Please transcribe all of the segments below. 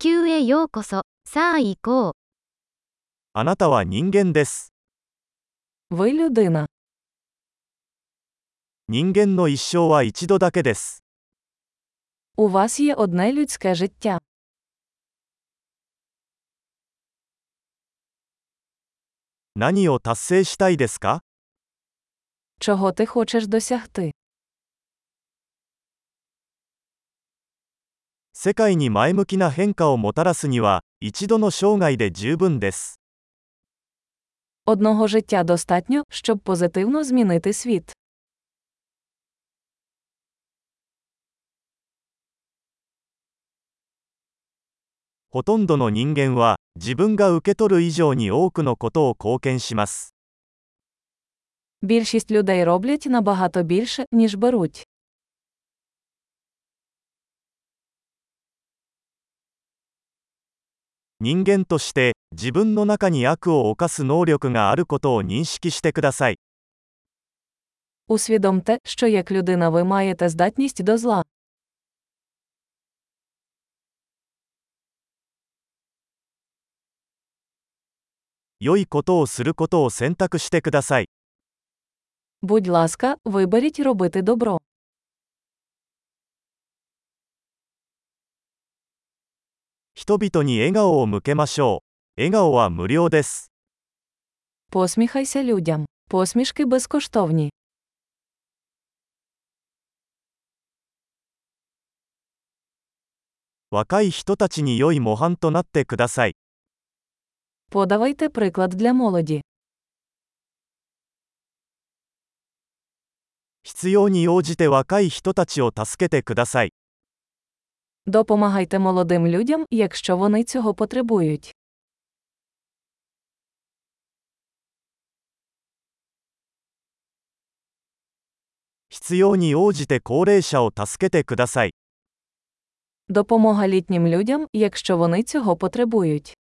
球へようこそ。さあ行こう。あなたは人間です。 Ви людина. 人間の一生は一度だけです。 У вас є одне людське життя. 何を達成したいですか Чого ти хочеш досягти? 世界に前向きな変化をもたらすには、一度の生涯で十分です。 Одного життя достатньо, щоб позитивно змінити світ. ほとんどの人間は、自分が受け取る以上に多くのことを貢献します。 Більшість людей роблять набагато більше, ніж беруть. 人間として、自分の中に悪を犯す能力があることを認識してください。 Усвідомте, що як людина ви маєте здатність до зла. 良いことをすることを選択してください。 Будь ласка, виберіть робити добро. 人々に笑顔を向けましょう。笑顔は無料です。 Посміхайся людям. Посмішки безкоштовні. 若い人たちに良い模範となってください。 Подавайте приклад для молоді. 必要に応じて若い人たちを助けてください。 Допомагайте молодим людям, якщо вони цього потребують. 必要に応じて高齢者を助けてください。 Допомога літнім людям, якщо вони цього потребують.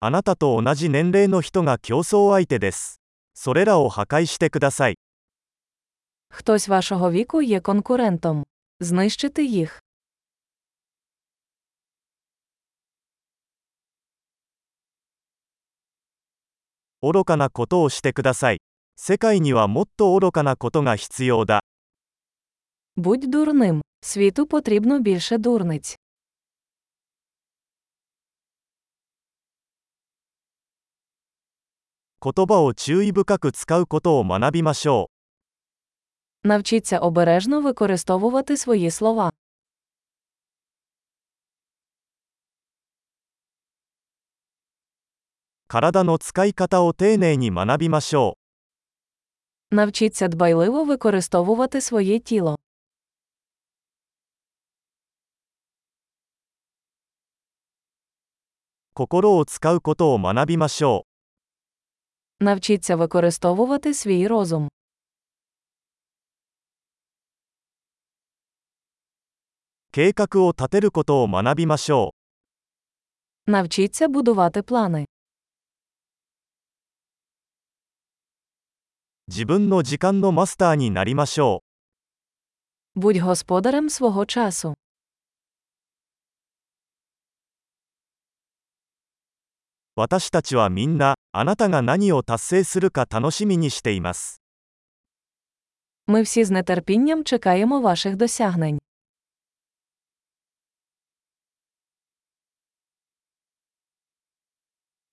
あなたと同じ年齢の人が競争相手です。 それらを破壊してください。 Хтось вашого віку є конкурентом. Знищити їх. 愚かなことをしてください。世界にはもっと愚かなことが必要だ。 Будь дурним. Світу потрібно більше дурниць. 言葉を注意深く使うことを学びましょう。 Навчіться обережно використовувати свої слова. 体の使い方を丁寧に学びましょう。 Навчіться дбайливо використовувати своє тіло. 心を使うことを学びましょ Навчіться використовувати свій розум. う。計画を立てることを学びましょう。 Навчіться будувати плани. 自分の時間のマスターになりましょう。 Будь господарем свого часу. 私たちはみんな、あなたが何を達成するか楽しみにしています。 Ми всі з нетерпінням чекаємо ваших досягнень.